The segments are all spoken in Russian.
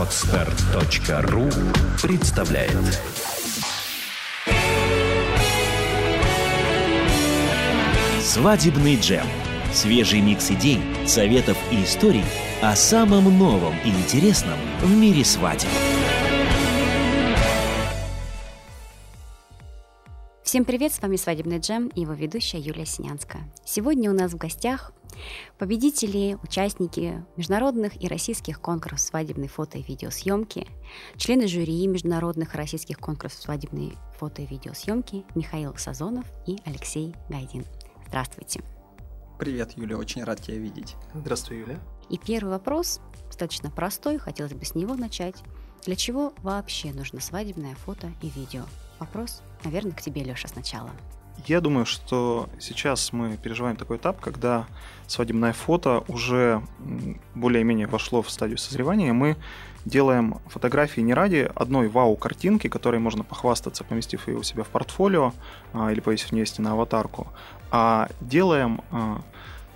Отстар.ру представляет Свадебный джем. Свежий микс идей, советов и историй о самом новом и интересном в мире свадеб. Всем привет, с вами «Свадебный джем» и его ведущая Юлия Синянская. Сегодня у нас в гостях победители, участники международных и российских конкурсов свадебной фото и видеосъемки, члены жюри международных и российских конкурсов свадебной фото и видеосъемки Михаил Сазонов и Алексей Гайдин. Здравствуйте. Привет, Юля, очень рад тебя видеть. Здравствуй, Юля. И первый вопрос достаточно простой, хотелось бы с него начать. Для чего вообще нужно свадебное фото и видео? Вопрос, наверное, к тебе, Леша, сначала. Я думаю, что сейчас мы переживаем такой этап, когда свадебное фото уже более-менее вошло в стадию созревания. Мы делаем фотографии не ради одной вау-картинки, которой можно похвастаться, поместив ее у себя в портфолио а, или повесив вместе на аватарку, а делаем а,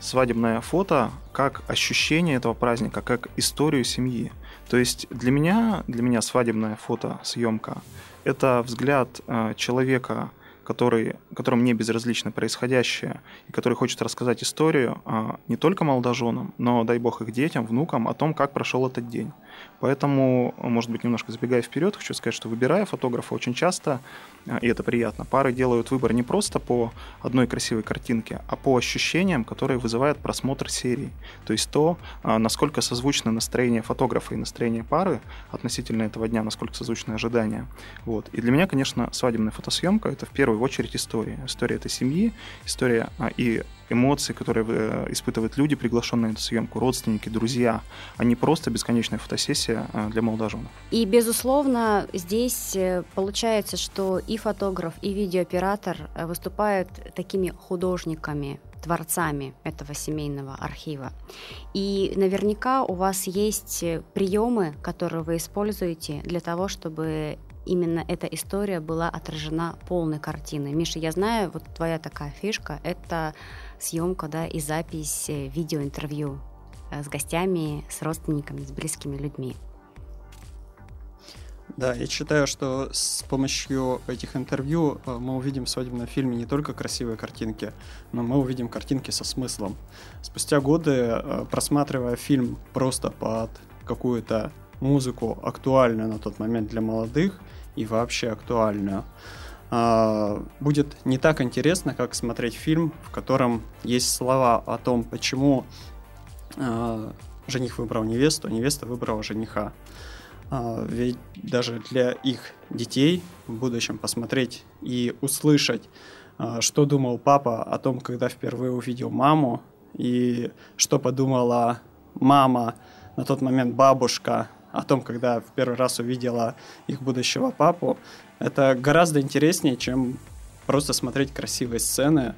свадебное фото как ощущение этого праздника, как историю семьи. То есть для меня, для меня свадебная фотосъемка – это взгляд а, человека, который, которому не безразлично происходящее, и который хочет рассказать историю а, не только молодоженам, но, дай бог, их детям, внукам о том, как прошел этот день. Поэтому, может быть, немножко забегая вперед, хочу сказать, что выбирая фотографа, очень часто, а, и это приятно, пары делают выбор не просто по одной красивой картинке, а по ощущениям, которые вызывают просмотр серии. То есть то, а, насколько созвучно настроение фотографа и настроение пары относительно этого дня, насколько созвучны ожидания. Вот. И для меня, конечно, свадебная фотосъемка – это в первую очередь история. История этой семьи, история а, и эмоции, которые э, испытывают люди, приглашенные на съемку, родственники, друзья, а не просто бесконечная фотосессия а, для молодоженов. И, безусловно, здесь э, получается, что и фотограф, и видеооператор э, выступают такими художниками, творцами этого семейного архива. И наверняка у вас есть приемы, которые вы используете для того, чтобы именно эта история была отражена полной картиной. Миша, я знаю, вот твоя такая фишка — это съемка да, и запись э, видеоинтервью э, с гостями, с родственниками, с близкими людьми. Да, я считаю, что с помощью этих интервью э, мы увидим в свадебном фильме не только красивые картинки, но мы увидим картинки со смыслом. Спустя годы, просматривая фильм просто под какую-то музыку, актуальную на тот момент для молодых и вообще актуальную, будет не так интересно, как смотреть фильм, в котором есть слова о том, почему а, жених выбрал невесту, а невеста выбрала жениха. А, ведь даже для их детей в будущем посмотреть и услышать, что думал папа о том, когда впервые увидел маму, и что подумала мама, на тот момент бабушка о том, когда в первый раз увидела их будущего папу, это гораздо интереснее, чем просто смотреть красивые сцены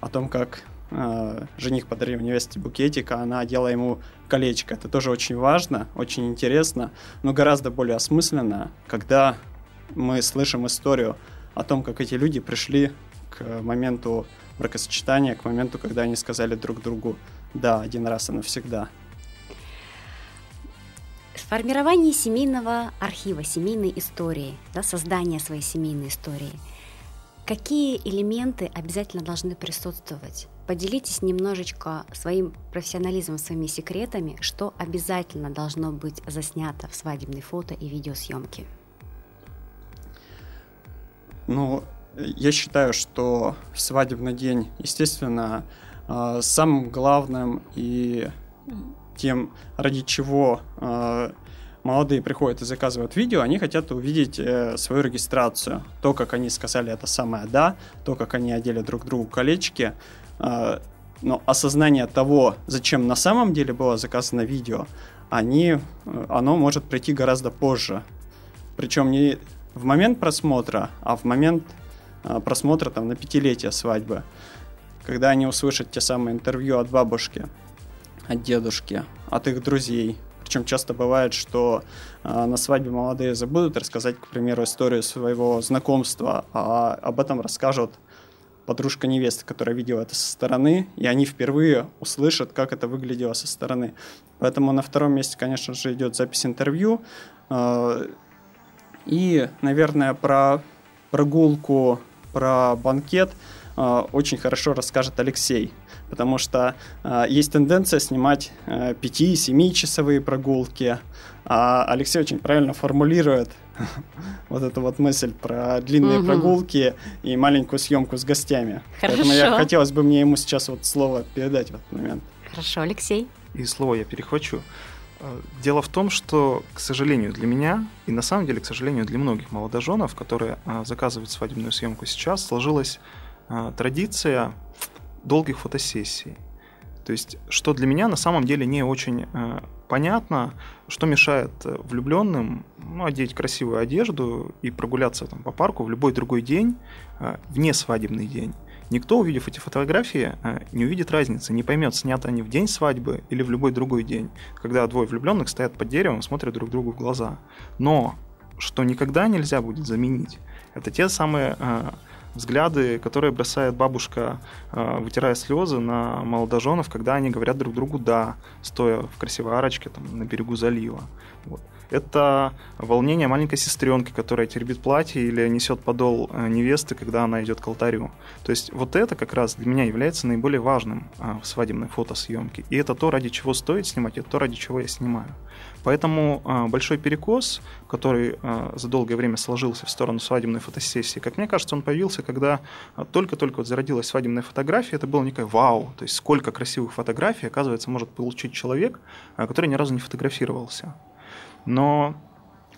о том, как э, жених подарил невесте букетик, а она одела ему колечко. Это тоже очень важно, очень интересно, но гораздо более осмысленно, когда мы слышим историю о том, как эти люди пришли к моменту бракосочетания, к моменту, когда они сказали друг другу «да, один раз и навсегда». Формирование семейного архива, семейной истории, да, создание своей семейной истории. Какие элементы обязательно должны присутствовать? Поделитесь немножечко своим профессионализмом, своими секретами, что обязательно должно быть заснято в свадебной фото и видеосъемке. Ну, я считаю, что свадебный день, естественно, э, самым главным и тем, ради чего э, молодые приходят и заказывают видео, они хотят увидеть э, свою регистрацию. То, как они сказали это самое «да», то, как они одели друг другу колечки. Э, но осознание того, зачем на самом деле было заказано видео, они, э, оно может прийти гораздо позже. Причем не в момент просмотра, а в момент э, просмотра там, на пятилетие свадьбы. Когда они услышат те самые интервью от бабушки – от дедушки, от их друзей. Причем часто бывает, что э, на свадьбе молодые забудут рассказать, к примеру, историю своего знакомства, а об этом расскажут подружка невесты, которая видела это со стороны, и они впервые услышат, как это выглядело со стороны. Поэтому на втором месте, конечно же, идет запись интервью. Э, и, наверное, про прогулку, про банкет э, очень хорошо расскажет Алексей, потому что э, есть тенденция снимать 5-7 часовые прогулки, а Алексей очень правильно формулирует вот эту вот мысль про длинные угу. прогулки и маленькую съемку с гостями. Хорошо. Поэтому я хотелось бы мне ему сейчас вот слово передать в этот момент. Хорошо, Алексей. И слово я перехвачу. Э, дело в том, что, к сожалению, для меня, и на самом деле, к сожалению, для многих молодоженов, которые э, заказывают свадебную съемку сейчас, сложилась э, традиция долгих фотосессий. То есть, что для меня на самом деле не очень понятно, что мешает влюбленным ну, одеть красивую одежду и прогуляться там, по парку в любой другой день, вне свадебный день. Никто, увидев эти фотографии, э, не увидит разницы, не поймет, снято они в день свадьбы или в любой другой день, когда двое влюбленных стоят под деревом смотрят друг другу в глаза. Но что никогда нельзя будет заменить, это те самые э, взгляды, которые бросает бабушка, э, вытирая слезы на молодоженов, когда они говорят друг другу «да», стоя в красивой арочке там, на берегу залива. Вот это волнение маленькой сестренки, которая теребит платье или несет подол э, невесты, когда она идет к алтарю. То есть вот это как раз для меня является наиболее важным э, в свадебной фотосъемке. И это то, ради чего стоит снимать, это то, ради чего я снимаю. Поэтому э, большой перекос, который за долгое время сложился в сторону свадебной фотосессии, как мне кажется, он появился, когда только-только вот зародилась свадебная фотография. Это было некое вау, то есть сколько красивых фотографий, оказывается, может получить человек, который ни разу не фотографировался. Но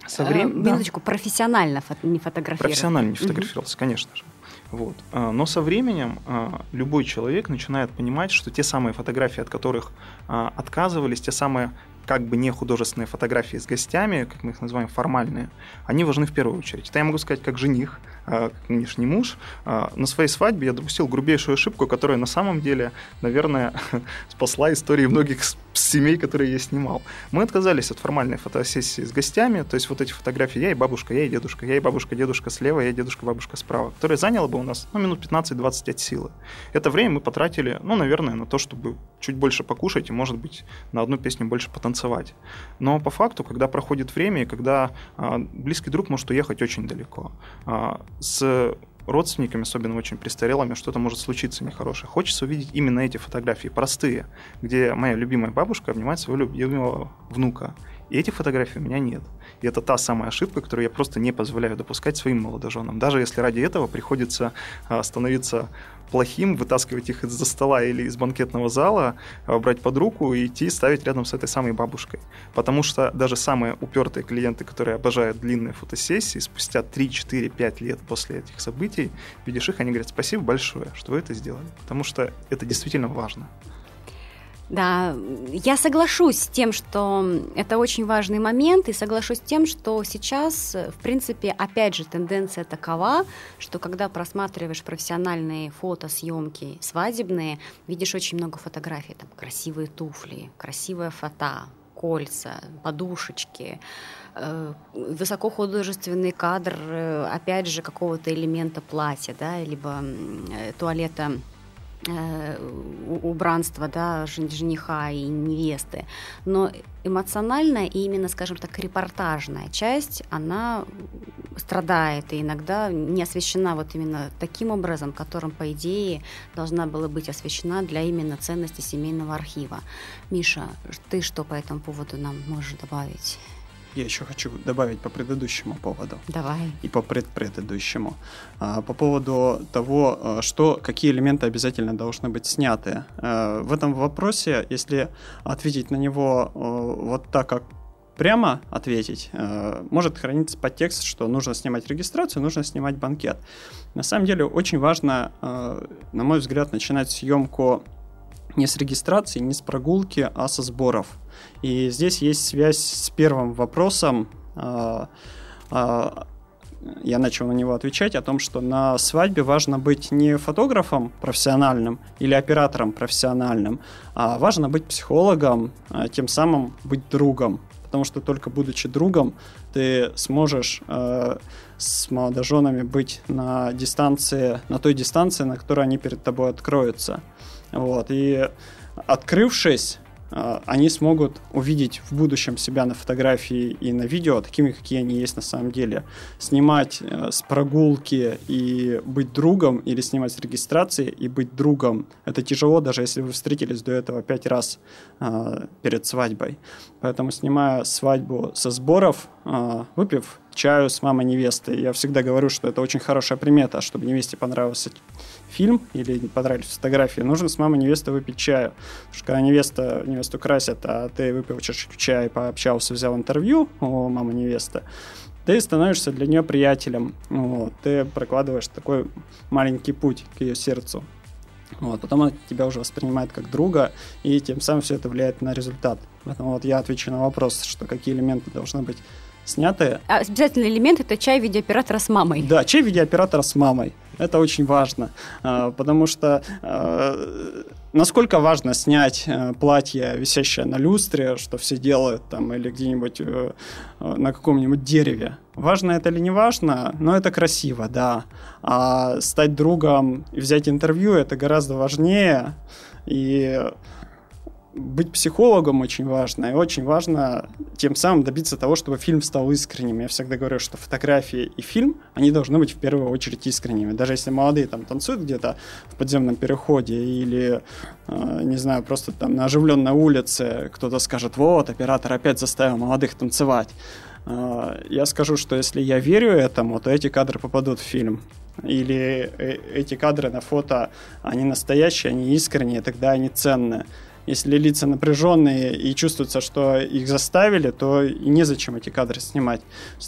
со временем... Э, минуточку, да. профессионально фото- не фотографировался. Профессионально не фотографировался, угу. конечно же. Вот. А, но со временем а, любой человек начинает понимать, что те самые фотографии, от которых а, отказывались, те самые как бы не художественные фотографии с гостями, как мы их называем, формальные, они важны в первую очередь. Это я могу сказать как жених, как нынешний муж. На своей свадьбе я допустил грубейшую ошибку, которая на самом деле, наверное, спасла истории многих семей, которые я снимал. Мы отказались от формальной фотосессии с гостями, то есть вот эти фотографии я и бабушка, я и дедушка, я и бабушка, дедушка слева, я и дедушка, бабушка справа, которая заняла бы у нас ну, минут 15-20 от силы. Это время мы потратили, ну, наверное, на то, чтобы чуть больше покушать и, может быть, на одну песню больше потанцевать. Но по факту, когда проходит время и когда а, близкий друг может уехать очень далеко, а, с родственниками, особенно очень престарелыми, что-то может случиться нехорошее. Хочется увидеть именно эти фотографии, простые, где моя любимая бабушка обнимает своего любимого внука. И этих фотографий у меня нет. И это та самая ошибка, которую я просто не позволяю допускать своим молодоженам. Даже если ради этого приходится а, становиться плохим, вытаскивать их из-за стола или из банкетного зала, а, брать под руку и идти ставить рядом с этой самой бабушкой. Потому что даже самые упертые клиенты, которые обожают длинные фотосессии, спустя 3, 4, 5 лет после этих событий, видишь их, они говорят, спасибо большое, что вы это сделали. Потому что это действительно важно. Да, я соглашусь с тем, что это очень важный момент, и соглашусь с тем, что сейчас, в принципе, опять же, тенденция такова, что когда просматриваешь профессиональные фотосъемки свадебные, видишь очень много фотографий, там красивые туфли, красивая фото, кольца, подушечки, э, высокохудожественный кадр, э, опять же, какого-то элемента платья, да, либо э, туалета убранства да, жениха и невесты. Но эмоциональная и именно, скажем так, репортажная часть, она страдает и иногда не освещена вот именно таким образом, которым, по идее, должна была быть освещена для именно ценности семейного архива. Миша, ты что по этому поводу нам можешь добавить? Я еще хочу добавить по предыдущему поводу. Давай. И по предпредыдущему. А, по поводу того, а, что, какие элементы обязательно должны быть сняты. А, в этом вопросе, если ответить на него вот так, как прямо ответить, может храниться подтекст, что нужно снимать регистрацию, нужно снимать банкет. На самом деле очень важно, на мой взгляд, начинать съемку не с регистрации, не с прогулки, а со сборов. И здесь есть связь с первым вопросом. А, а, я начал на него отвечать о том, что на свадьбе важно быть не фотографом профессиональным или оператором профессиональным, а важно быть психологом, а тем самым быть другом. потому что только будучи другом, ты сможешь э, с молодоженами быть на дистанции, на той дистанции, на которой они перед тобой откроются. Вот, и открывшись, а, они смогут увидеть в будущем себя на фотографии и на видео такими, какие они есть на самом деле. Снимать э, с прогулки и быть другом, или снимать с регистрации и быть другом, это тяжело, даже если вы встретились до этого пять раз э, перед свадьбой. Поэтому, снимая свадьбу со сборов, э, выпив чаю с мамой невесты, я всегда говорю, что это очень хорошая примета, чтобы невесте понравился фильм или понравились фотографии, нужно с мамой невесты выпить чаю. Потому что когда невеста, невесту красят, а ты выпил чашечку чая, пообщался, взял интервью у мамы невесты, ты становишься для нее приятелем. Вот, ты прокладываешь такой маленький путь к ее сердцу. Вот, потом она тебя уже воспринимает как друга, и тем самым все это влияет на результат. Поэтому вот я отвечу на вопрос, что какие элементы должны быть сняты. А обязательный элемент это чай видеооператора с мамой. Да, чай видеооператора с мамой. Это очень важно, а, потому что а, насколько важно снять э, платье, висящее на люстре, что все делают там, или где-нибудь э, на каком-нибудь дереве. Важно это или не важно, но это красиво, да. А стать другом и взять интервью это гораздо важнее. И быть психологом очень важно, и очень важно тем самым добиться того, чтобы фильм стал искренним. Я всегда говорю, что фотографии и фильм, они должны быть в первую очередь искренними. Даже если молодые там танцуют где-то в подземном переходе или, э, не знаю, просто там на оживленной улице кто-то скажет, вот, оператор опять заставил молодых танцевать. Э, я скажу, что если я верю этому, то эти кадры попадут в фильм или э, эти кадры на фото, они настоящие, они искренние, тогда они ценные если лица напряженные и чувствуется, что их заставили, то незачем эти кадры снимать.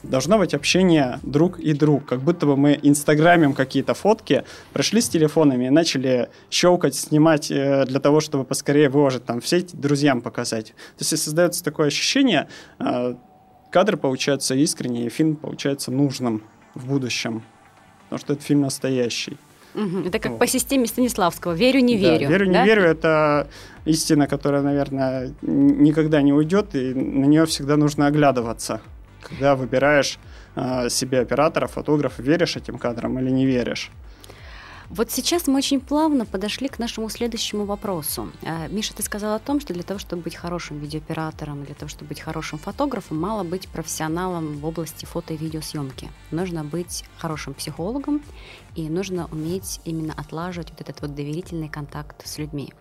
Должно быть общение друг и друг, как будто бы мы инстаграмим какие-то фотки, пришли с телефонами и начали щелкать, снимать э, для того, чтобы поскорее выложить там в друзьям показать. То есть создается такое ощущение, э, кадр получается искренний, и фильм получается нужным в будущем, потому что этот фильм настоящий. Это как вот. по системе Станиславского. Верю, не да, верю. Верю, да? не верю. Это истина, которая, наверное, никогда не уйдет, и на нее всегда нужно оглядываться, когда выбираешь э, себе оператора, фотографа, веришь этим кадрам или не веришь. Вот сейчас мы очень плавно подошли к нашему следующему вопросу. Э, Миша, ты сказал о том, что для того, чтобы быть хорошим видеооператором, для того, чтобы быть хорошим фотографом, мало быть профессионалом в области фото и видеосъемки. Нужно быть хорошим психологом и нужно уметь именно отлаживать вот этот вот доверительный контакт с людьми.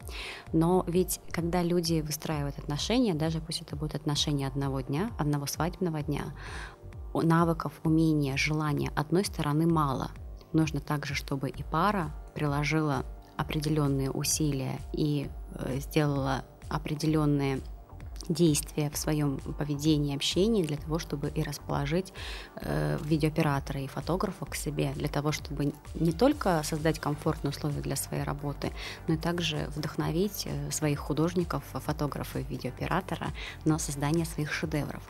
Но ведь когда люди выстраивают отношения, даже пусть это будут отношения одного дня, одного свадебного дня, навыков, умения, желания одной стороны мало – нужно также, чтобы и пара приложила определенные усилия и э, сделала определенные действия в своем поведении, общении для того, чтобы и расположить э, видеооператора и фотографа к себе, для того, чтобы не только создать комфортные условия для своей работы, но и также вдохновить э, своих художников, фотографа и видеооператора на создание своих шедевров.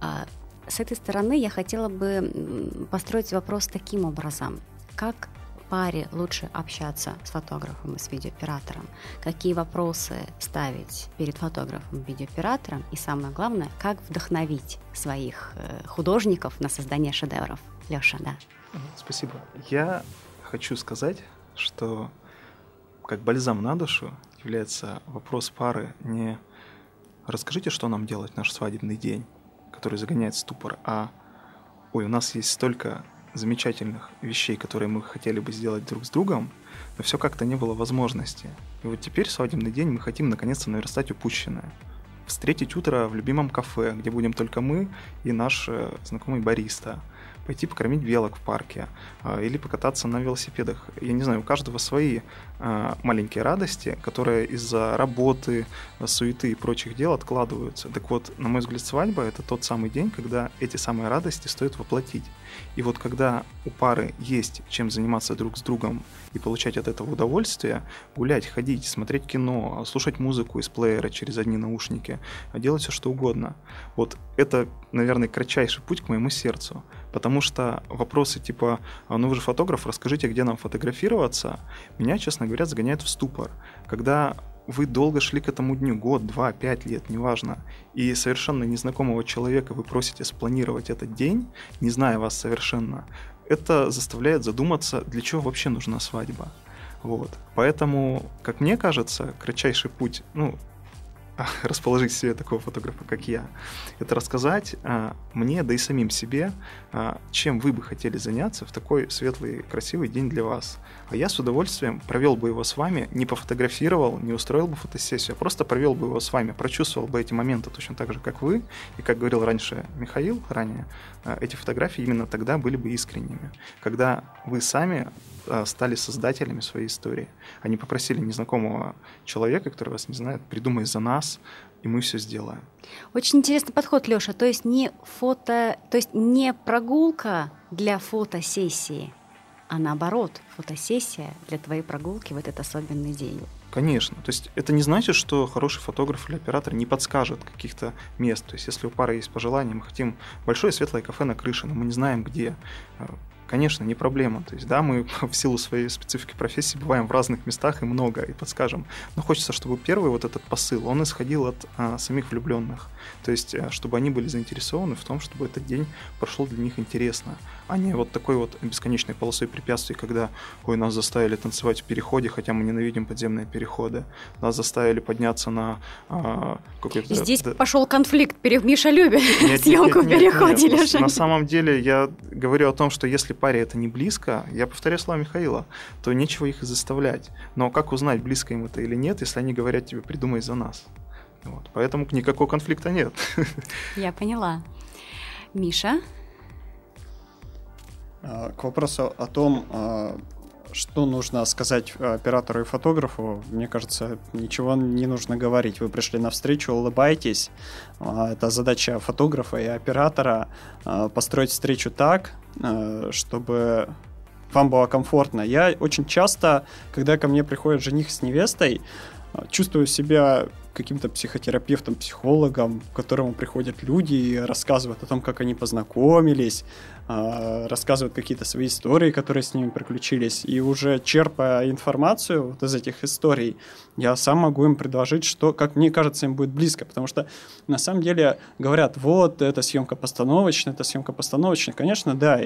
А с этой стороны я хотела бы построить вопрос таким образом. Как паре лучше общаться с фотографом и с видеооператором, какие вопросы ставить перед фотографом видеооператором, и самое главное, как вдохновить своих э, художников на создание шедевров. Леша, да. Спасибо. Я хочу сказать, что как бальзам на душу является вопрос пары не «расскажите, что нам делать наш свадебный день», который загоняет ступор, а ой, у нас есть столько замечательных вещей, которые мы хотели бы сделать друг с другом, но все как-то не было возможности. И вот теперь, свадебный день, мы хотим наконец-то наверстать упущенное. Встретить утро в любимом кафе, где будем только мы и наш э, знакомый бариста – пойти покормить белок в парке а, или покататься на велосипедах. Я не знаю, у каждого свои а, маленькие радости, которые из-за работы, суеты и прочих дел откладываются. Так вот, на мой взгляд, свадьба — это тот самый день, когда эти самые радости стоит воплотить. И вот когда у пары есть чем заниматься друг с другом и получать от этого удовольствие, гулять, ходить, смотреть кино, слушать музыку из плеера через одни наушники, делать все что угодно. Вот это, наверное, кратчайший путь к моему сердцу. Потому что вопросы типа «А, «Ну вы же фотограф, расскажите, где нам фотографироваться?» меня, честно говоря, загоняют в ступор. Когда вы долго шли к этому дню, год, два, пять лет, неважно, и совершенно незнакомого человека вы просите спланировать этот день, не зная вас совершенно, это заставляет задуматься, для чего вообще нужна свадьба. Вот. Поэтому, как мне кажется, кратчайший путь, ну, расположить себе такого фотографа, как я, это рассказать а, мне, да и самим себе, а, чем вы бы хотели заняться в такой светлый, красивый день для вас. А я с удовольствием провел бы его с вами, не пофотографировал, не устроил бы фотосессию, а просто провел бы его с вами, прочувствовал бы эти моменты точно так же, как вы. И как говорил раньше Михаил, ранее, а, эти фотографии именно тогда были бы искренними. Когда вы сами стали создателями своей истории. Они попросили незнакомого человека, который вас не знает, придумай за нас, и мы все сделаем. Очень интересный подход, Леша. То есть не фото, то есть не прогулка для фотосессии, а наоборот, фотосессия для твоей прогулки в этот особенный день. Конечно. То есть это не значит, что хороший фотограф или оператор не подскажет каких-то мест. То есть если у пары есть пожелание, мы хотим большое светлое кафе на крыше, но мы не знаем где, Конечно, не проблема. То есть, да, мы в силу своей специфики профессии бываем в разных местах и много, и подскажем. Но хочется, чтобы первый вот этот посыл, он исходил от а, самих влюбленных. То есть, а, чтобы они были заинтересованы в том, чтобы этот день прошел для них интересно, а не вот такой вот бесконечной полосой препятствий, когда, ой, нас заставили танцевать в переходе, хотя мы ненавидим подземные переходы, нас заставили подняться на а, какой-то... Здесь да, пошел конфликт, Миша любит съемку в переходе, Леша. На самом деле я говорю о том, что если паре это не близко, я повторяю слова Михаила, то нечего их и заставлять. Но как узнать, близко им это или нет, если они говорят тебе «придумай за нас»? Вот. Поэтому никакого конфликта нет. Я поняла. Миша? А, к вопросу о том, а, что нужно сказать оператору и фотографу, мне кажется, ничего не нужно говорить. Вы пришли на встречу, улыбайтесь. А, это задача фотографа и оператора построить встречу так, чтобы вам было комфортно. Я очень часто, когда ко мне приходит жених с невестой, чувствую себя каким-то психотерапевтом, психологом, к которому приходят люди и рассказывают о том, как они познакомились, рассказывают какие-то свои истории, которые с ними приключились, и уже черпая информацию вот из этих историй, я сам могу им предложить, что, как мне кажется, им будет близко, потому что на самом деле говорят, вот, эта съемка постановочная, эта съемка постановочная. Конечно, да,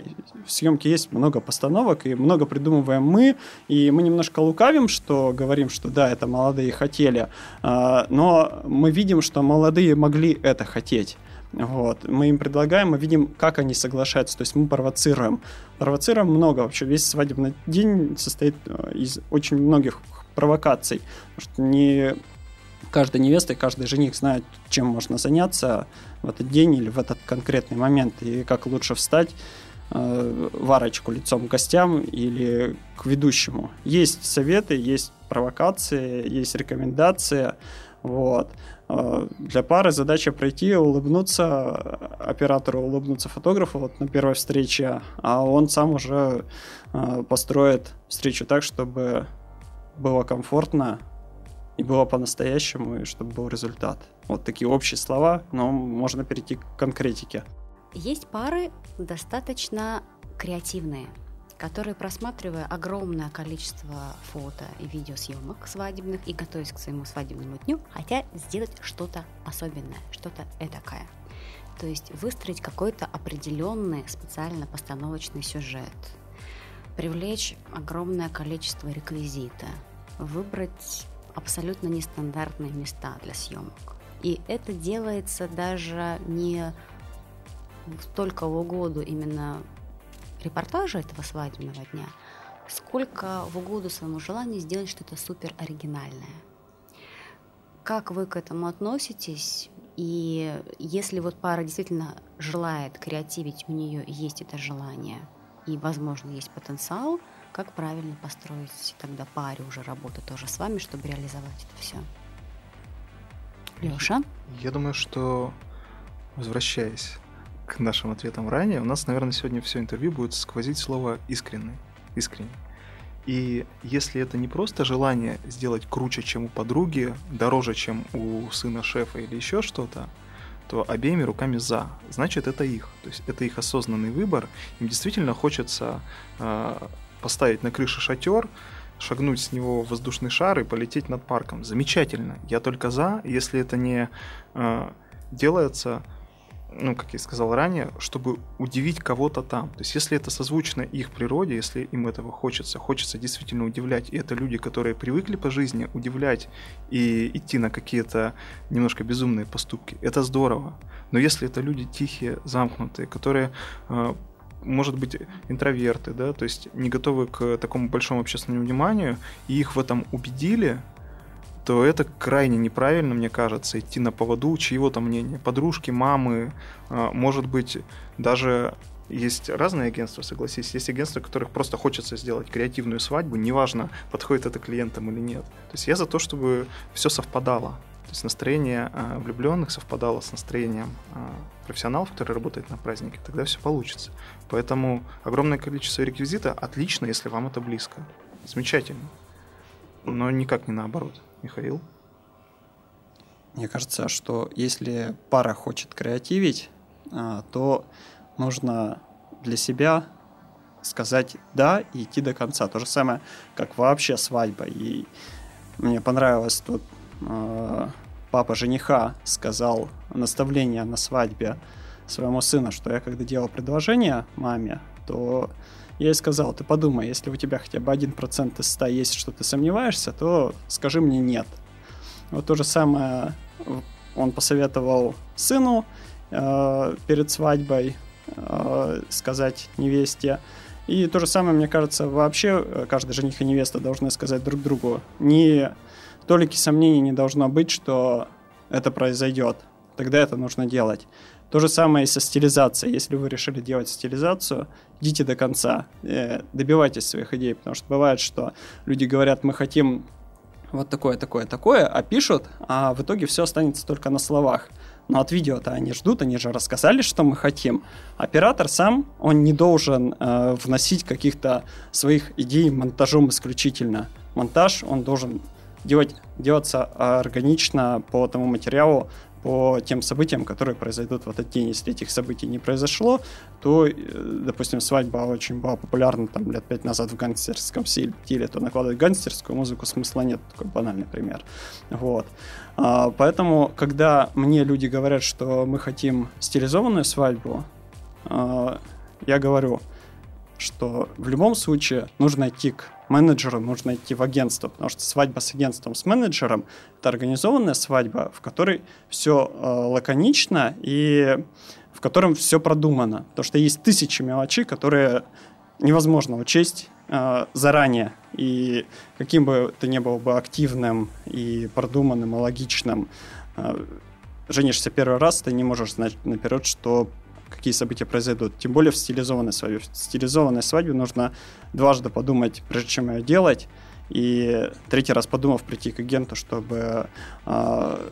в съемке есть много постановок, и много придумываем мы, и мы немножко лукавим, что говорим, что да, это молодые хотели, а, но мы видим, что молодые могли это хотеть. Вот. Мы им предлагаем, мы видим, как они соглашаются. То есть мы провоцируем. Провоцируем много. Вообще весь свадебный день состоит э, из очень многих провокаций. Потому что не каждая невеста и каждый жених знает, чем можно заняться в этот день или в этот конкретный момент, и как лучше встать э, варочку лицом к гостям или к ведущему. Есть советы, есть провокации, есть рекомендации. Вот. А, для пары задача пройти, улыбнуться оператору, улыбнуться фотографу вот на первой встрече, а он сам уже а, построит встречу так, чтобы было комфортно и было по-настоящему, и чтобы был результат. Вот такие общие слова, но можно перейти к конкретике. Есть пары достаточно креативные – которые, просматривая огромное количество фото и видеосъемок свадебных и готовясь к своему свадебному дню, хотят сделать что-то особенное, что-то этакое. То есть выстроить какой-то определенный специально постановочный сюжет, привлечь огромное количество реквизита, выбрать абсолютно нестандартные места для съемок. И это делается даже не только в угоду именно репортажа этого свадебного дня, сколько в угоду своему желанию сделать что-то супер оригинальное. Как вы к этому относитесь? И если вот пара действительно желает креативить, у нее есть это желание, и, возможно, есть потенциал, как правильно построить тогда паре уже работу тоже с вами, чтобы реализовать это все? Леша? Я думаю, что возвращаясь к нашим ответам ранее, у нас, наверное, сегодня все интервью будет сквозить слово искренний. искренний. И если это не просто желание сделать круче, чем у подруги, дороже, чем у сына шефа или еще что-то, то обеими руками за. Значит, это их. То есть это их осознанный выбор. Им действительно хочется э, поставить на крыше шатер, шагнуть с него в воздушный шар и полететь над парком. Замечательно. Я только за, если это не э, делается ну, как я сказал ранее, чтобы удивить кого-то там. То есть, если это созвучно их природе, если им этого хочется, хочется действительно удивлять, и это люди, которые привыкли по жизни удивлять и идти на какие-то немножко безумные поступки, это здорово. Но если это люди тихие, замкнутые, которые э, может быть, интроверты, да, то есть не готовы к такому большому общественному вниманию, и их в этом убедили, то это крайне неправильно, мне кажется, идти на поводу чьего-то мнения. Подружки, мамы, а, может быть, даже есть разные агентства, согласись, есть агентства, которых просто хочется сделать креативную свадьбу, неважно, подходит это клиентам или нет. То есть я за то, чтобы все совпадало. То есть настроение а, влюбленных совпадало с настроением а, профессионалов, которые работают на празднике, тогда все получится. Поэтому огромное количество реквизита отлично, если вам это близко. Замечательно. Но никак не наоборот. Михаил? Мне кажется, что если пара хочет креативить, а, то нужно для себя сказать «да» и идти до конца. То же самое, как вообще свадьба. И мне понравилось тут э, папа жениха сказал наставление на свадьбе своему сыну, что я когда делал предложение маме, то я ей сказал, ты подумай, если у тебя хотя бы один процент из 100 есть, что ты сомневаешься, то скажи мне нет. Вот то же самое он посоветовал сыну э, перед свадьбой э, сказать невесте. И то же самое, мне кажется, вообще э, каждый жених и невеста должны сказать друг другу. Ни толики сомнений не должно быть, что это произойдет. Тогда это нужно делать. То же самое и со стилизацией. Если вы решили делать стилизацию, идите до конца, э, добивайтесь своих идей, потому что бывает, что люди говорят, мы хотим вот такое, такое, такое, а пишут, а в итоге все останется только на словах. Но от видео-то они ждут, они же рассказали, что мы хотим. Оператор сам, он не должен э, вносить каких-то своих идей монтажом исключительно. Монтаж, он должен делать, делаться органично по тому материалу, по тем событиям, которые произойдут в этот день. Если этих событий не произошло, то, э, допустим, свадьба очень была популярна там лет пять назад в гангстерском стиле, то накладывать гангстерскую музыку смысла нет, такой банальный пример. Вот. А, поэтому, когда мне люди говорят, что мы хотим стилизованную свадьбу, а, я говорю, что в любом случае нужно идти к менеджеру, нужно идти в агентство, потому что свадьба с агентством, с менеджером – это организованная свадьба, в которой все э, лаконично и в котором все продумано. Потому что есть тысячи мелочей, которые невозможно учесть э, заранее. И каким бы ты ни был бы активным и продуманным, и логичным, э, женишься первый раз, ты не можешь знать наперед, что какие события произойдут. Тем более в стилизованной свадьбе. В стилизованной свадьбе нужно дважды подумать, прежде чем ее делать. И третий раз подумав, прийти к агенту, чтобы э,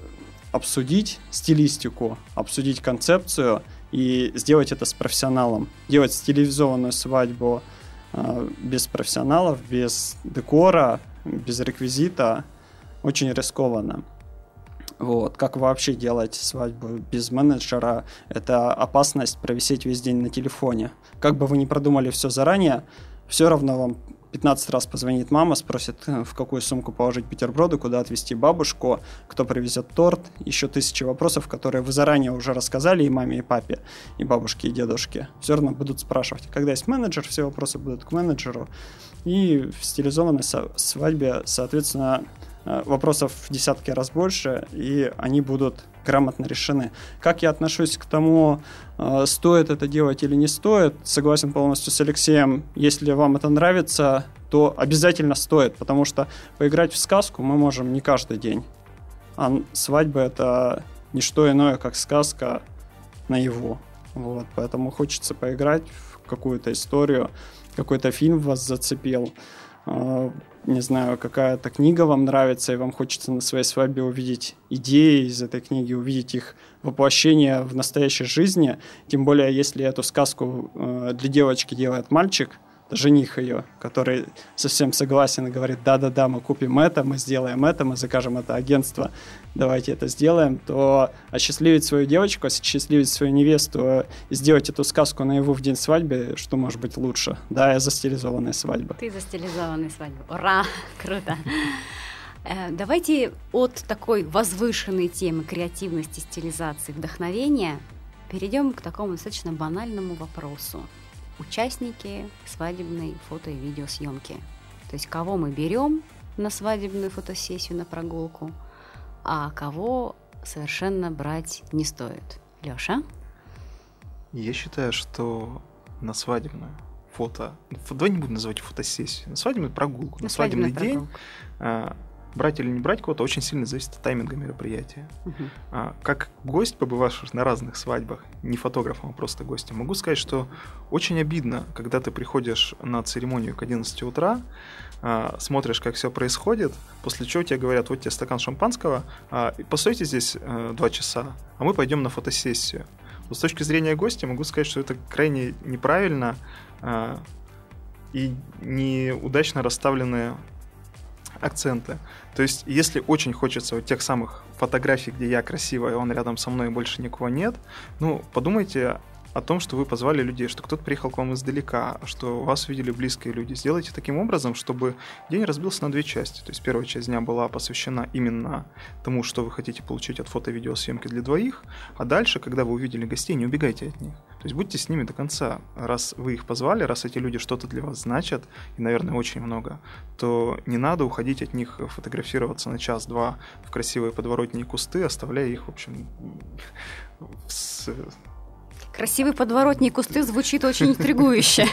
обсудить стилистику, обсудить концепцию и сделать это с профессионалом. Делать стилизованную свадьбу э, без профессионалов, без декора, без реквизита очень рискованно. Вот. Как вообще делать свадьбу без менеджера? Это опасность провисеть весь день на телефоне. Как бы вы ни продумали все заранее, все равно вам 15 раз позвонит мама, спросит, э, в какую сумку положить бутерброды, куда отвезти бабушку, кто привезет торт, еще тысячи вопросов, которые вы заранее уже рассказали и маме, и папе, и бабушке, и дедушке. Все равно будут спрашивать. Когда есть менеджер, все вопросы будут к менеджеру. И в стилизованной свадьбе, соответственно, вопросов в десятки раз больше, и они будут грамотно решены. Как я отношусь к тому, э, стоит это делать или не стоит, согласен полностью с Алексеем. Если вам это нравится, то обязательно стоит, потому что поиграть в сказку мы можем не каждый день. А свадьба это не что иное, как сказка наяву. Вот, поэтому хочется поиграть в какую-то историю, какой-то фильм вас зацепил. Не знаю, какая-то книга вам нравится, и вам хочется на своей свадьбе увидеть идеи из этой книги, увидеть их воплощение в настоящей жизни, тем более, если эту сказку э, для девочки делает мальчик, жених ее, который совсем согласен и говорит, да-да-да, мы купим это, мы сделаем это, мы закажем это агентство, давайте это сделаем, то осчастливить свою девочку, осчастливить свою невесту и сделать эту сказку на его в день свадьбы, что может быть лучше? Да, я за стилизованные свадьбы. Ты за стилизованные свадьбы. Ура! Круто! Э, давайте от такой возвышенной темы креативности, стилизации, вдохновения перейдем к такому достаточно банальному вопросу. Участники свадебной фото- и видеосъемки. То есть кого мы берем на свадебную фотосессию, на прогулку, а кого совершенно брать не стоит. Лёша? Я считаю, что на свадебную фото... Давай не будем называть фотосессию. На свадебную прогулку, на, на свадебный день прогулку брать или не брать кого-то очень сильно зависит от тайминга мероприятия. Угу. А, как гость, побывавший на разных свадьбах, не фотографом, а просто гостем, могу сказать, что очень обидно, когда ты приходишь на церемонию к 11 утра, а, смотришь, как все происходит, после чего тебе говорят, вот тебе стакан шампанского, а, постойте здесь а, два часа, а мы пойдем на фотосессию. Вот с точки зрения гостя могу сказать, что это крайне неправильно а, и неудачно расставленные акценты. То есть, если очень хочется вот тех самых фотографий, где я красивая, он рядом со мной и больше никого нет, ну, подумайте о том, что вы позвали людей, что кто-то приехал к вам издалека, что вас видели близкие люди. Сделайте таким образом, чтобы день разбился на две части. То есть первая часть дня была посвящена именно тому, что вы хотите получить от фото-видеосъемки для двоих, а дальше, когда вы увидели гостей, не убегайте от них. То есть будьте с ними до конца. Раз вы их позвали, раз эти люди что-то для вас значат, и, наверное, очень много, то не надо уходить от них, фотографироваться на час-два в красивые подворотни и кусты, оставляя их, в общем, с Красивый подворотни кусты звучит очень интригующе.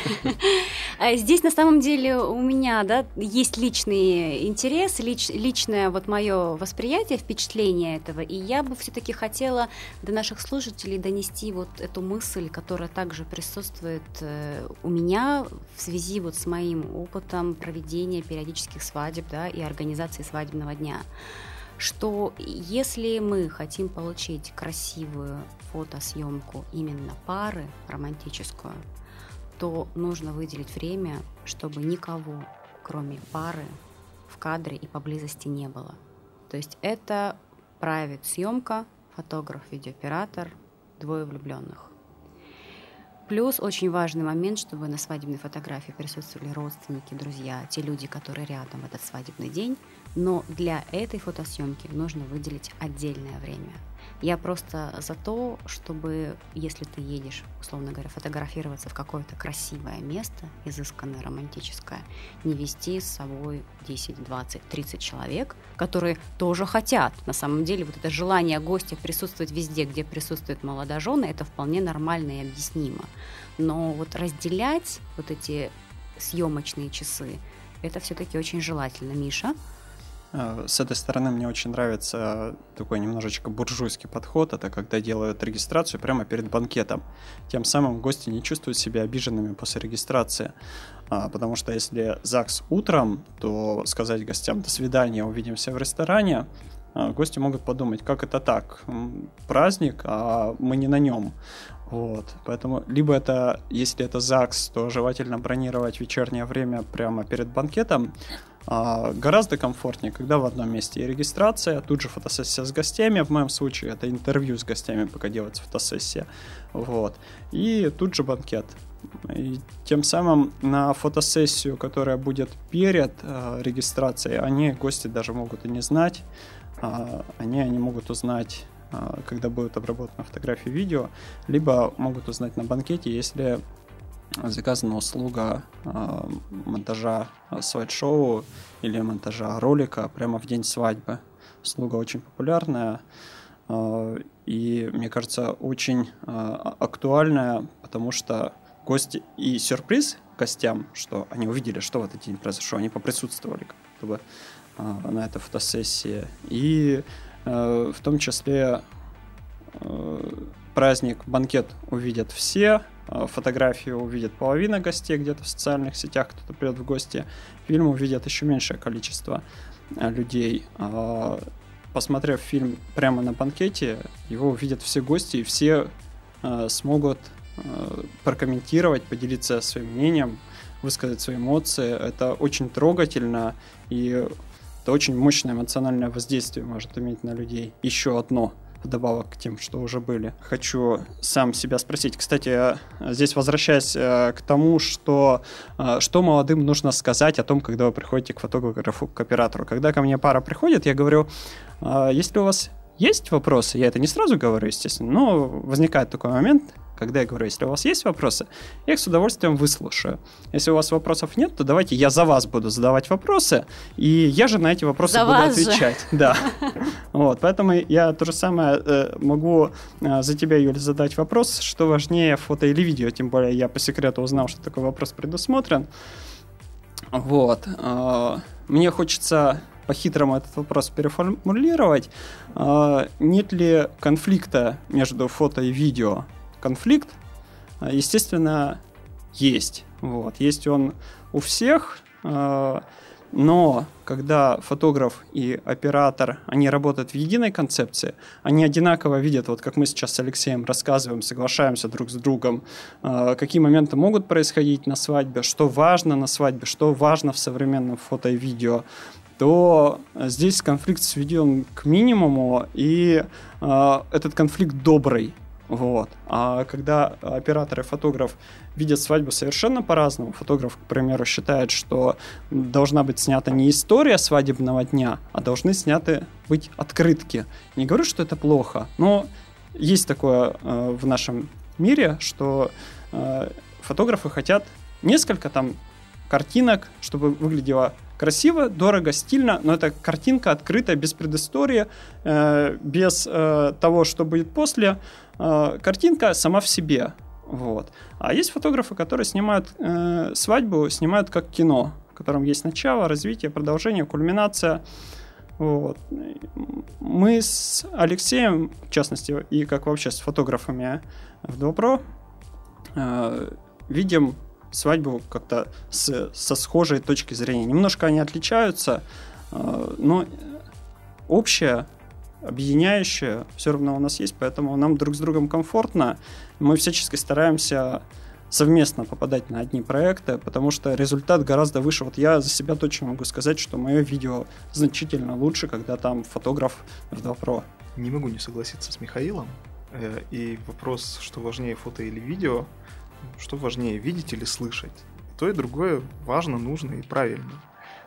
А здесь на самом деле у меня да, есть личный интерес, лич, личное вот мое восприятие, впечатление этого, и я бы все-таки хотела до наших слушателей донести вот эту мысль, которая также присутствует э, у меня в связи вот с моим опытом проведения периодических свадеб да, и организации свадебного дня что если мы хотим получить красивую фотосъемку именно пары романтическую, то нужно выделить время, чтобы никого, кроме пары, в кадре и поблизости не было. То есть это правит съемка, фотограф, видеооператор, двое влюбленных. Плюс очень важный момент, чтобы на свадебной фотографии присутствовали родственники, друзья, те люди, которые рядом в этот свадебный день. Но для этой фотосъемки нужно выделить отдельное время – я просто за то, чтобы, если ты едешь, условно говоря, фотографироваться в какое-то красивое место, изысканное, романтическое, не вести с собой 10, 20, 30 человек, которые тоже хотят. На самом деле вот это желание гостя присутствовать везде, где присутствуют молодожены, это вполне нормально и объяснимо. Но вот разделять вот эти съемочные часы, это все-таки очень желательно. Миша? Э, с этой стороны мне очень нравится такой немножечко буржуйский подход. Это когда делают регистрацию прямо перед банкетом. Тем самым гости не чувствуют себя обиженными после регистрации. А, потому что если ЗАГС утром, то сказать гостям «до свидания, увидимся в ресторане», а, гости могут подумать, как это так, праздник, а мы не на нем. Вот, поэтому либо это, если это ЗАГС, то желательно бронировать вечернее время прямо перед банкетом, гораздо комфортнее, когда в одном месте и регистрация, тут же фотосессия с гостями, в моем случае это интервью с гостями, пока делается фотосессия, вот, и тут же банкет. И тем самым на фотосессию, которая будет перед э, регистрацией, они, гости даже могут и не знать, э, они, они могут узнать когда будет обработана фотография видео, либо могут узнать на банкете, если заказана услуга э, монтажа слайд-шоу или монтажа ролика прямо в день свадьбы. Услуга очень популярная э, и, мне кажется, очень э, актуальная, потому что гости и сюрприз гостям, что они увидели, что в этот день произошло, они поприсутствовали как будто бы э, на этой фотосессии. И э, в том числе э, праздник, банкет увидят все, Э, фотографию увидит половина гостей где-то в социальных сетях, кто-то придет в гости. Фильм увидят еще меньшее количество э, людей. А, посмотрев фильм прямо на банкете, его увидят все гости, и все э, смогут прокомментировать, поделиться своим мнением, высказать свои эмоции. Это очень трогательно, и это очень мощное эмоциональное воздействие может иметь на людей. Еще одно вдобавок к тем, что уже были. Хочу сам себя спросить. Кстати, здесь возвращаясь э, к тому, что, э, что молодым нужно сказать о том, когда вы приходите к фотографу, к оператору. Когда ко мне пара приходит, я говорю, «А если у вас есть вопросы, я это не сразу говорю, естественно, но возникает такой момент, когда я говорю, если у вас есть вопросы, я их с удовольствием выслушаю. Если у вас вопросов нет, то давайте я за вас буду задавать вопросы, и я же на эти вопросы за буду отвечать. Же. Да. Вот, поэтому я то же самое э, могу э, за тебя, Юля, задать вопрос, что важнее, фото или видео, тем более я по секрету узнал, что такой вопрос предусмотрен. Вот. Э, мне хочется по-хитрому этот вопрос переформулировать. Нет ли конфликта между фото и видео? Конфликт, а, естественно, есть. Вот. Есть он у всех, а, но когда фотограф и оператор, они работают в единой концепции, они одинаково видят, вот как мы сейчас с Алексеем рассказываем, соглашаемся друг с другом, а, какие моменты могут происходить на свадьбе, что важно на свадьбе, что важно в современном фото и видео, то здесь конфликт сведен к минимуму, и э, этот конфликт добрый. Вот. А когда оператор и фотограф видят свадьбу совершенно по-разному, фотограф, к примеру, считает, что должна быть снята не история свадебного дня, а должны сняты быть открытки. Не говорю, что это плохо, но есть такое э, в нашем мире, что э, фотографы хотят несколько там картинок, чтобы выглядело красиво, дорого, стильно, но это картинка открытая, без предыстории, э, без э, того, что будет после. Э, картинка сама в себе. Вот. А есть фотографы, которые снимают свадьбу, снимают как кино, в котором есть начало, развитие, продолжение, кульминация. Вот. Мы с Алексеем, в частности, и как вообще с фотографами в Добро, э, видим свадьбу как-то с, со схожей точки зрения. Немножко они отличаются, э, но общее, объединяющее все равно у нас есть, поэтому нам друг с другом комфортно. Мы всячески стараемся совместно попадать на одни проекты, потому что результат гораздо выше. Вот я за себя точно могу сказать, что мое видео значительно лучше, когда там фотограф в GoPro. Не могу не согласиться с Михаилом. Э, и вопрос, что важнее, фото или видео, что важнее, видеть или слышать? То и другое важно, нужно и правильно.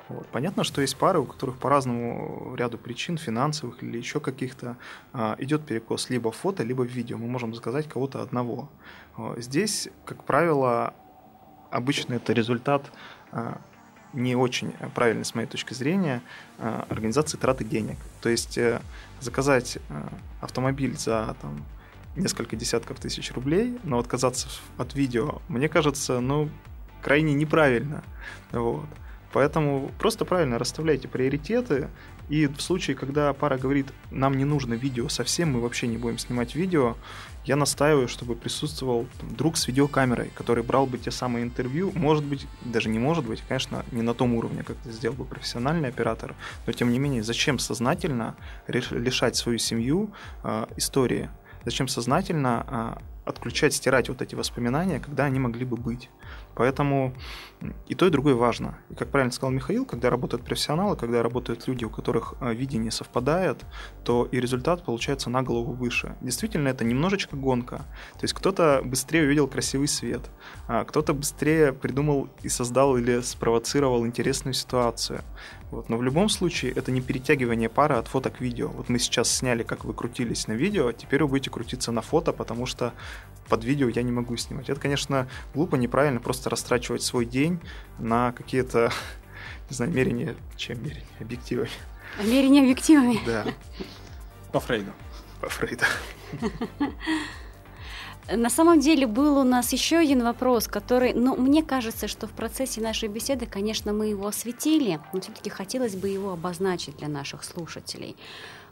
Вот. Понятно, что есть пары, у которых по разному ряду причин, финансовых или еще каких-то, а, идет перекос либо в фото, либо в видео. Мы можем сказать кого-то одного. Здесь, как правило, обычно это результат а, не очень правильный с моей точки зрения а, организации траты денег. То есть э, заказать автомобиль за там, несколько десятков тысяч рублей, но отказаться от видео, мне кажется, ну, крайне неправильно. Вот. Поэтому просто правильно расставляйте приоритеты. И в случае, когда пара говорит, нам не нужно видео совсем, мы вообще не будем снимать видео, я настаиваю, чтобы присутствовал там, друг с видеокамерой, который брал бы те самые интервью. Может быть, даже не может быть, конечно, не на том уровне, как это сделал бы профессиональный оператор, но тем не менее, зачем сознательно лишать свою семью э, истории? Зачем сознательно э, отключать, стирать вот эти воспоминания, когда они могли бы быть? Поэтому и то, и другое важно. И как правильно сказал Михаил, когда работают профессионалы, когда работают люди, у которых э, видение совпадает, то и результат получается на голову выше. Действительно, это немножечко гонка. То есть кто-то быстрее увидел красивый свет, а кто-то быстрее придумал и создал или спровоцировал интересную ситуацию. Вот. Но в любом случае это не перетягивание пары от фото к видео. Вот мы сейчас сняли, как вы крутились на видео, а теперь вы будете крутиться на фото, потому что под видео я не могу снимать. Это, конечно, глупо, неправильно просто растрачивать свой день на какие-то, не знаю, мерения, чем мерения, объективами. Мерения объективами? Да. По Фрейду. По Фрейду. На самом деле был у нас еще один вопрос, который, ну, мне кажется, что в процессе нашей беседы, конечно, мы его осветили, но все-таки хотелось бы его обозначить для наших слушателей.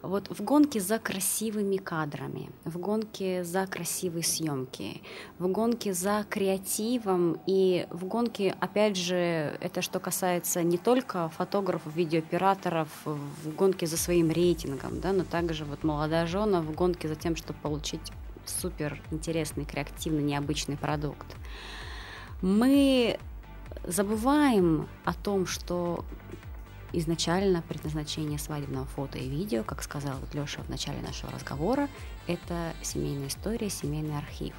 Вот в гонке за красивыми кадрами, в гонке за красивой съемки, в гонке за креативом и в гонке, опять же, это что касается не только фотографов, видеооператоров, в гонке за своим рейтингом, да, но также вот молодоженов в гонке за тем, чтобы получить супер интересный, креативный, необычный продукт. Мы забываем о том, что изначально предназначение свадебного фото и видео, как сказал вот Леша в начале нашего разговора, это семейная история, семейный архив.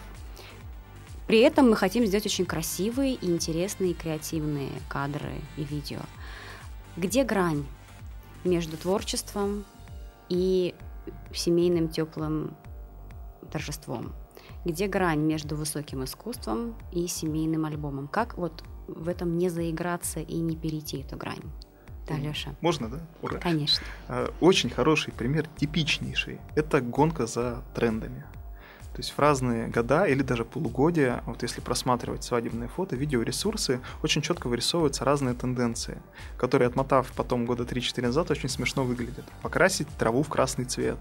При этом мы хотим сделать очень красивые, интересные, креативные кадры и видео. Где грань между творчеством и семейным теплым торжеством? Где грань между высоким искусством и семейным альбомом? Как вот в этом не заиграться и не перейти эту грань? Да, Леша. Можно, да? Ура. Конечно. А, очень хороший пример, типичнейший. Это гонка за трендами. То есть в разные года или даже полугодия, вот если просматривать свадебные фото, видеоресурсы, очень четко вырисовываются разные тенденции, которые, отмотав потом года 3-4 назад, очень смешно выглядят. Покрасить траву в красный цвет,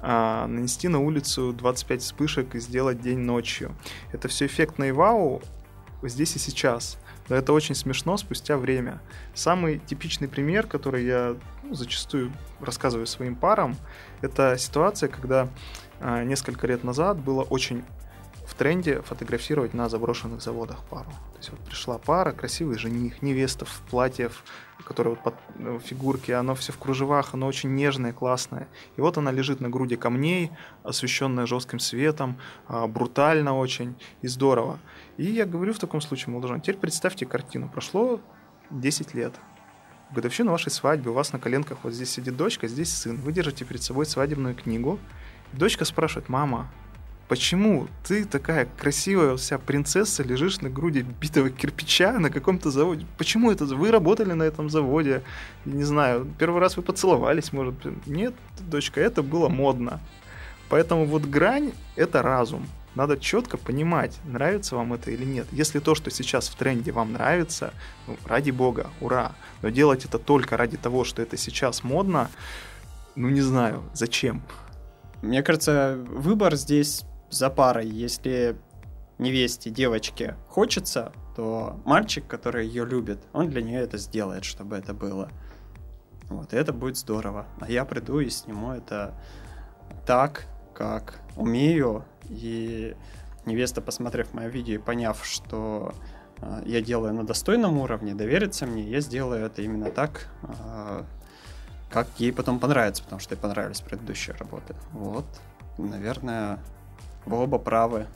а, нанести на улицу 25 вспышек и сделать день ночью. Это все эффектно и вау здесь и сейчас. Но это очень смешно спустя время. Самый типичный пример, который я ну, зачастую рассказываю своим парам, это ситуация, когда э, несколько лет назад было очень в тренде фотографировать на заброшенных заводах пару. То есть вот пришла пара, красивый жених, невеста в платье, которое вот под э, фигурки, оно все в кружевах, оно очень нежное, классное. И вот она лежит на груди камней, освещенная жестким светом, а, брутально очень и здорово. И я говорю в таком случае молодожен, теперь представьте картину. Прошло 10 лет. В годовщину вашей свадьбы у вас на коленках вот здесь сидит дочка, здесь сын. Вы держите перед собой свадебную книгу. Дочка спрашивает, мама, почему ты такая красивая вся принцесса лежишь на груди битого кирпича на каком-то заводе? Почему это? Вы работали на этом заводе? Не знаю, первый раз вы поцеловались, может. Нет, дочка, это было модно. Поэтому вот грань — это разум. Надо четко понимать, нравится вам это или нет. Если то, что сейчас в тренде вам нравится, ну, ради бога, ура. Но делать это только ради того, что это сейчас модно, ну не знаю, зачем. Мне кажется, выбор здесь за парой. Если невесте, девочке хочется, то мальчик, который ее любит, он для нее это сделает, чтобы это было. Вот, и это будет здорово. А я приду и сниму это так, как умею, и невеста, посмотрев мое видео и поняв, что э, я делаю на достойном уровне, доверится мне, я сделаю это именно так, э, как ей потом понравится, потому что ей понравились предыдущие работы. Вот, наверное, вы оба правы.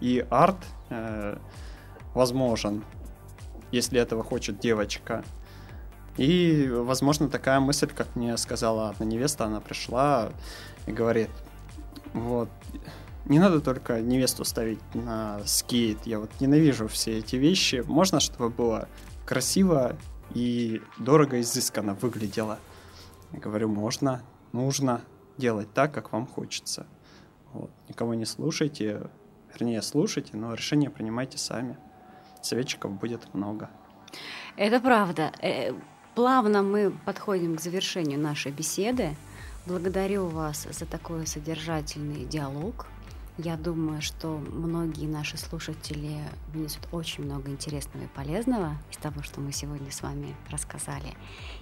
И арт э, возможен, если этого хочет девочка. И, возможно, такая мысль, как мне сказала одна невеста, она пришла и говорит, вот. Не надо только невесту ставить на скейт. Я вот ненавижу все эти вещи. Можно, чтобы было красиво и дорого, изысканно выглядело. Я говорю, можно, нужно делать так, как вам хочется. Вот. Никого не слушайте, вернее, слушайте, но решение принимайте сами. Советчиков будет много. Это правда. Э, плавно мы подходим к завершению нашей беседы. Благодарю вас за такой содержательный диалог. Я думаю, что многие наши слушатели внесут очень много интересного и полезного из того, что мы сегодня с вами рассказали.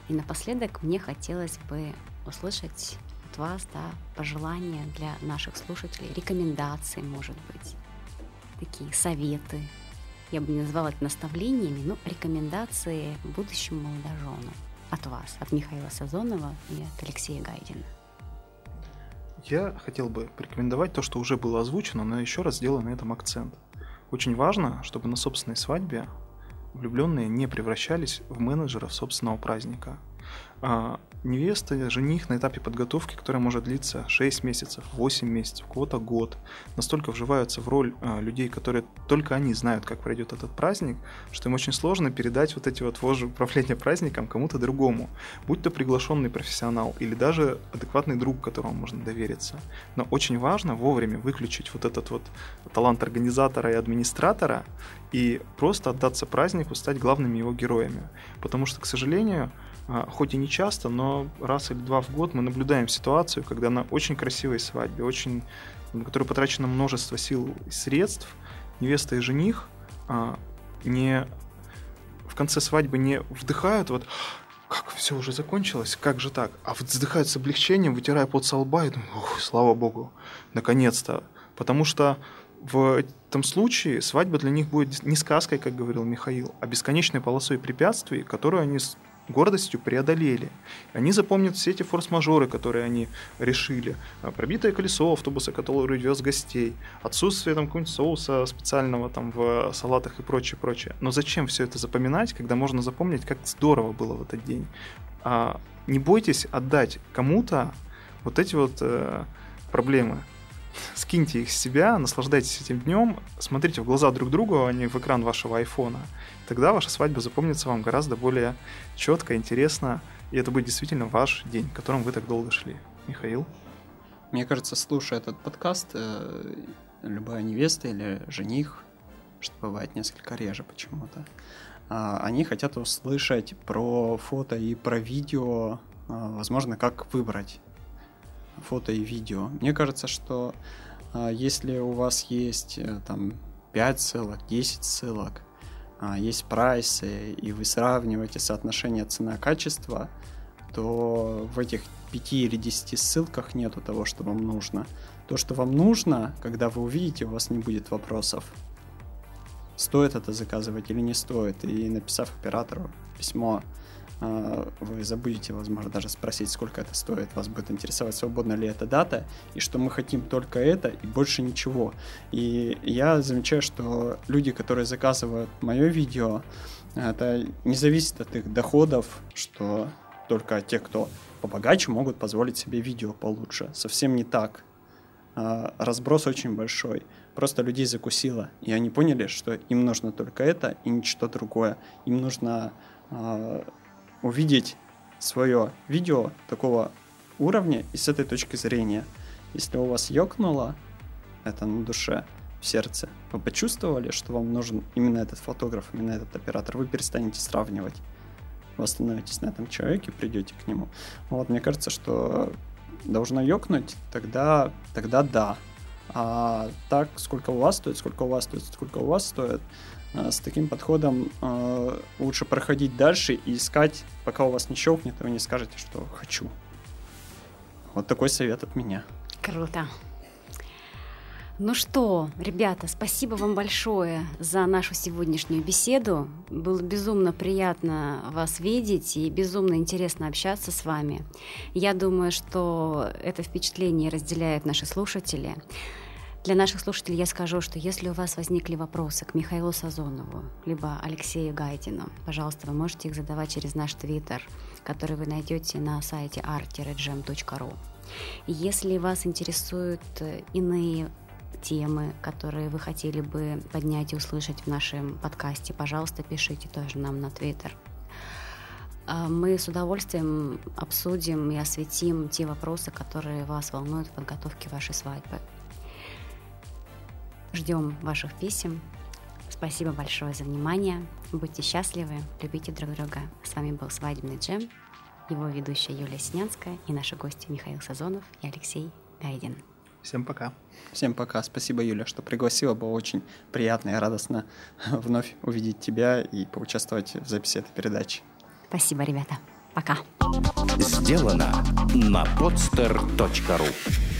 И напоследок мне хотелось бы услышать вас да, пожелания для наших слушателей, рекомендации, может быть, такие советы. Я бы не назвала это наставлениями, но рекомендации будущему молодожену от вас, от Михаила Сазонова и от Алексея Гайдина? Я хотел бы порекомендовать то, что уже было озвучено, но еще раз сделаю на этом акцент. Очень важно, чтобы на собственной свадьбе влюбленные не превращались в менеджеров собственного праздника. Невеста, жених на этапе подготовки, которая может длиться 6 месяцев, 8 месяцев, кого-то год, настолько вживаются в роль а, людей, которые только они знают, как пройдет этот праздник, что им очень сложно передать вот эти вот вожжи управления праздником кому-то другому, будь то приглашенный профессионал или даже адекватный друг, которому можно довериться. Но очень важно вовремя выключить вот этот вот талант организатора и администратора и просто отдаться празднику, стать главными его героями. Потому что, к сожалению, хоть и не часто, но раз или два в год мы наблюдаем ситуацию, когда на очень красивой свадьбе, очень, на которой потрачено множество сил и средств, невеста и жених а, не в конце свадьбы не вдыхают вот как все уже закончилось, как же так? А вздыхают с облегчением, вытирая пот со и думают, слава богу, наконец-то. Потому что в этом случае свадьба для них будет не сказкой, как говорил Михаил, а бесконечной полосой препятствий, которую они гордостью преодолели. Они запомнят все эти форс-мажоры, которые они решили. А, пробитое колесо автобуса, который вез гостей, отсутствие там какого-нибудь соуса специального там в салатах и прочее, прочее. Но зачем все это запоминать, когда можно запомнить, как здорово было в этот день? А, не бойтесь отдать кому-то вот эти вот э, проблемы. Скиньте их с себя, наслаждайтесь этим днем, смотрите в глаза друг другу, а не в экран вашего айфона. Тогда ваша свадьба запомнится вам гораздо более четко, интересно, и это будет действительно ваш день, к которому вы так долго шли. Михаил? Мне кажется, слушая этот подкаст, э, любая невеста или жених, что бывает несколько реже почему-то, э, они хотят услышать про фото и про видео, э, возможно, как выбрать фото и видео. Мне кажется, что э, если у вас есть э, там 5 ссылок, 10 ссылок, э, есть прайсы, и вы сравниваете соотношение цена-качество, то в этих 5 или 10 ссылках нету того, что вам нужно. То, что вам нужно, когда вы увидите, у вас не будет вопросов. Стоит это заказывать или не стоит. И написав оператору письмо а, вы забудете, возможно, даже спросить, сколько это стоит, вас будет интересовать, свободна ли эта дата, и что мы хотим только это и больше ничего. И я замечаю, что люди, которые заказывают мое видео, это не зависит от их доходов, что только те, кто побогаче, могут позволить себе видео получше. Совсем не так. А, разброс очень большой. Просто людей закусило, и они поняли, что им нужно только это и ничто другое. Им нужно а, увидеть свое видео такого уровня и с этой точки зрения. Если у вас ёкнуло это на душе, в сердце, вы почувствовали, что вам нужен именно этот фотограф, именно этот оператор, вы перестанете сравнивать. Вы остановитесь на этом человеке, придете к нему. Вот, мне кажется, что должно ёкнуть, тогда, тогда да. А так, сколько у вас стоит, сколько у вас стоит, сколько у вас стоит, с таким подходом э, лучше проходить дальше и искать, пока у вас не щелкнет, вы не скажете, что хочу. Вот такой совет от меня. Круто. Ну что, ребята, спасибо вам большое за нашу сегодняшнюю беседу. Было безумно приятно вас видеть и безумно интересно общаться с вами. Я думаю, что это впечатление разделяют наши слушатели. Для наших слушателей я скажу, что если у вас возникли вопросы к Михаилу Сазонову, либо Алексею Гайдину, пожалуйста, вы можете их задавать через наш твиттер, который вы найдете на сайте art-gem.ru. Если вас интересуют э, иные темы, которые вы хотели бы поднять и услышать в нашем подкасте, пожалуйста, пишите тоже нам на Твиттер. А мы с удовольствием обсудим и осветим те вопросы, которые вас волнуют в подготовке вашей свадьбы. Ждем ваших писем. Спасибо большое за внимание. Будьте счастливы, любите друг друга. С вами был «Свадебный джем», его ведущая Юлия Синянская и наши гости Михаил Сазонов и Алексей Гайдин. Всем пока. Всем пока. Спасибо, Юля, что пригласила. Было очень приятно и радостно вновь увидеть тебя и поучаствовать в записи этой передачи. Спасибо, ребята. Пока. Сделано на podster.ru